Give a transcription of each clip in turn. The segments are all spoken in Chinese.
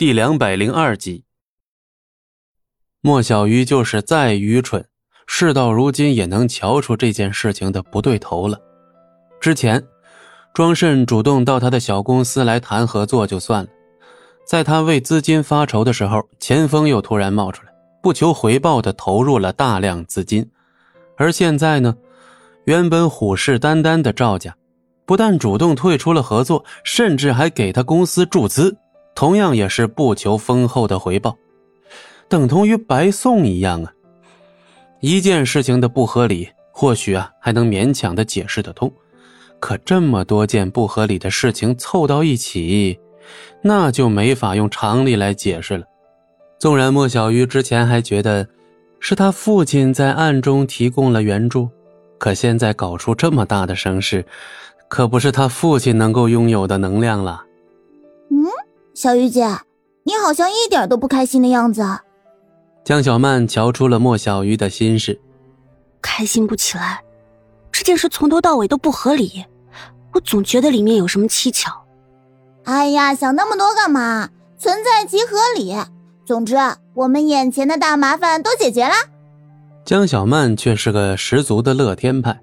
第两百零二集。莫小鱼就是再愚蠢，事到如今也能瞧出这件事情的不对头了。之前，庄慎主动到他的小公司来谈合作就算了，在他为资金发愁的时候，钱锋又突然冒出来，不求回报的投入了大量资金。而现在呢，原本虎视眈眈的赵家。不但主动退出了合作，甚至还给他公司注资，同样也是不求丰厚的回报，等同于白送一样啊！一件事情的不合理，或许啊还能勉强的解释得通，可这么多件不合理的事情凑到一起，那就没法用常理来解释了。纵然莫小鱼之前还觉得是他父亲在暗中提供了援助，可现在搞出这么大的声势。可不是他父亲能够拥有的能量了。嗯，小鱼姐，你好像一点都不开心的样子。江小曼瞧出了莫小鱼的心事，开心不起来。这件事从头到尾都不合理，我总觉得里面有什么蹊跷。哎呀，想那么多干嘛？存在即合理。总之，我们眼前的大麻烦都解决了。江小曼却是个十足的乐天派。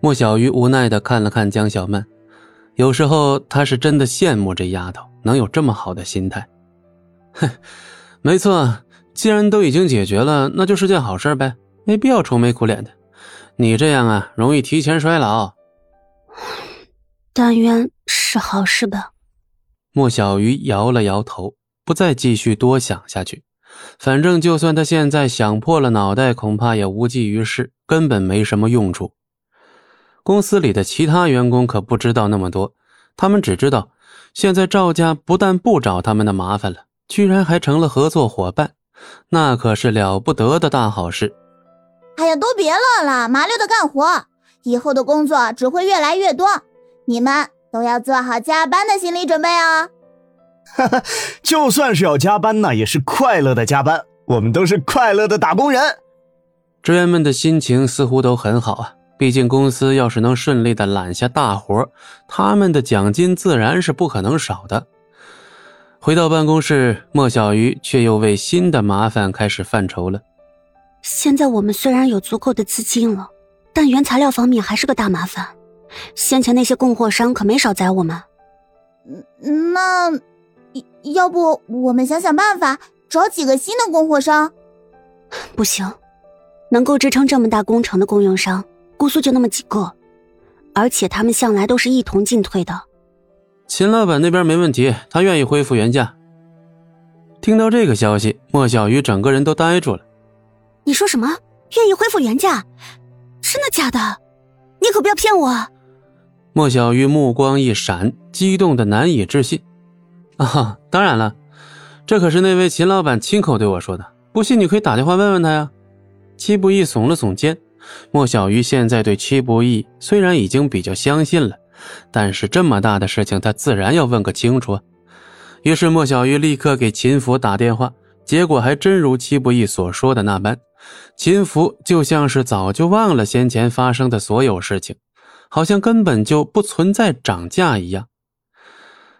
莫小鱼无奈的看了看江小曼，有时候他是真的羡慕这丫头能有这么好的心态。哼，没错，既然都已经解决了，那就是件好事呗，没必要愁眉苦脸的。你这样啊，容易提前衰老。但愿是好事吧。莫小鱼摇了摇头，不再继续多想下去。反正就算他现在想破了脑袋，恐怕也无济于事，根本没什么用处。公司里的其他员工可不知道那么多，他们只知道现在赵家不但不找他们的麻烦了，居然还成了合作伙伴，那可是了不得的大好事。哎呀，都别乐了，麻溜的干活，以后的工作只会越来越多，你们都要做好加班的心理准备哦。哈哈，就算是要加班，那也是快乐的加班，我们都是快乐的打工人。职员们的心情似乎都很好啊。毕竟，公司要是能顺利的揽下大活，他们的奖金自然是不可能少的。回到办公室，莫小鱼却又为新的麻烦开始犯愁了。现在我们虽然有足够的资金了，但原材料方面还是个大麻烦。先前那些供货商可没少宰我们。那，要不我们想想办法，找几个新的供货商？不行，能够支撑这么大工程的供应商。姑苏就那么几个，而且他们向来都是一同进退的。秦老板那边没问题，他愿意恢复原价。听到这个消息，莫小鱼整个人都呆住了。你说什么？愿意恢复原价？真的假的？你可不要骗我！莫小鱼目光一闪，激动的难以置信。啊，当然了，这可是那位秦老板亲口对我说的。不信你可以打电话问问他呀。戚不义耸了耸肩。莫小鱼现在对戚不义虽然已经比较相信了，但是这么大的事情，他自然要问个清楚。于是莫小鱼立刻给秦福打电话，结果还真如戚不义所说的那般，秦福就像是早就忘了先前发生的所有事情，好像根本就不存在涨价一样。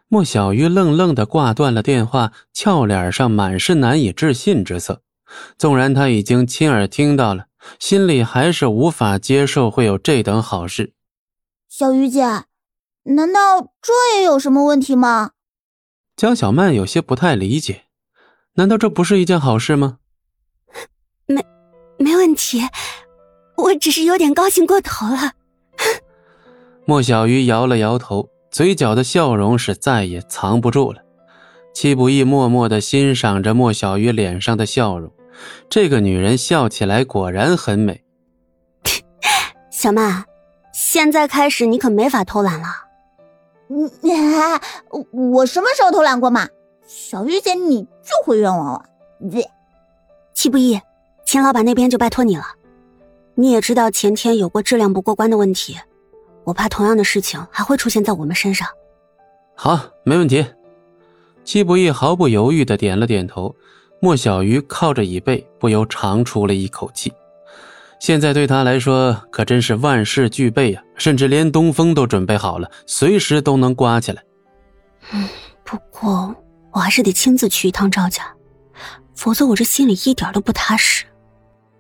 莫小鱼愣愣地挂断了电话，俏脸上满是难以置信之色。纵然他已经亲耳听到了。心里还是无法接受会有这等好事。小鱼姐，难道这也有什么问题吗？江小曼有些不太理解，难道这不是一件好事吗？没，没问题，我只是有点高兴过头了。莫小鱼摇了摇头，嘴角的笑容是再也藏不住了。戚不义默默的欣赏着莫小鱼脸上的笑容。这个女人笑起来果然很美。小曼，现在开始你可没法偷懒了。你，我什么时候偷懒过嘛？小玉姐，你就会冤枉我。戚不易，秦老板那边就拜托你了。你也知道前天有过质量不过关的问题，我怕同样的事情还会出现在我们身上。好，没问题。戚不易毫不犹豫的点了点头。莫小鱼靠着椅背，不由长出了一口气。现在对他来说可真是万事俱备啊，甚至连东风都准备好了，随时都能刮起来。嗯，不过我还是得亲自去一趟赵家，否则我这心里一点都不踏实。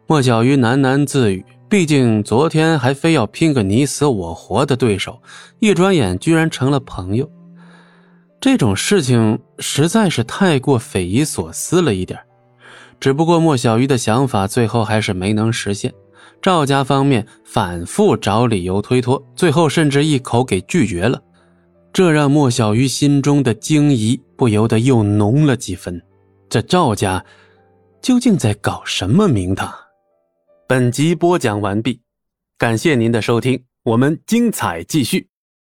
莫小鱼喃喃自语：“毕竟昨天还非要拼个你死我活的对手，一转眼居然成了朋友。这种事情实在是太过匪夷所思了一点。只不过莫小鱼的想法最后还是没能实现。赵家方面反复找理由推脱，最后甚至一口给拒绝了。这让莫小鱼心中的惊疑不由得又浓了几分。这赵家究竟在搞什么名堂？”本集播讲完毕，感谢您的收听，我们精彩继续。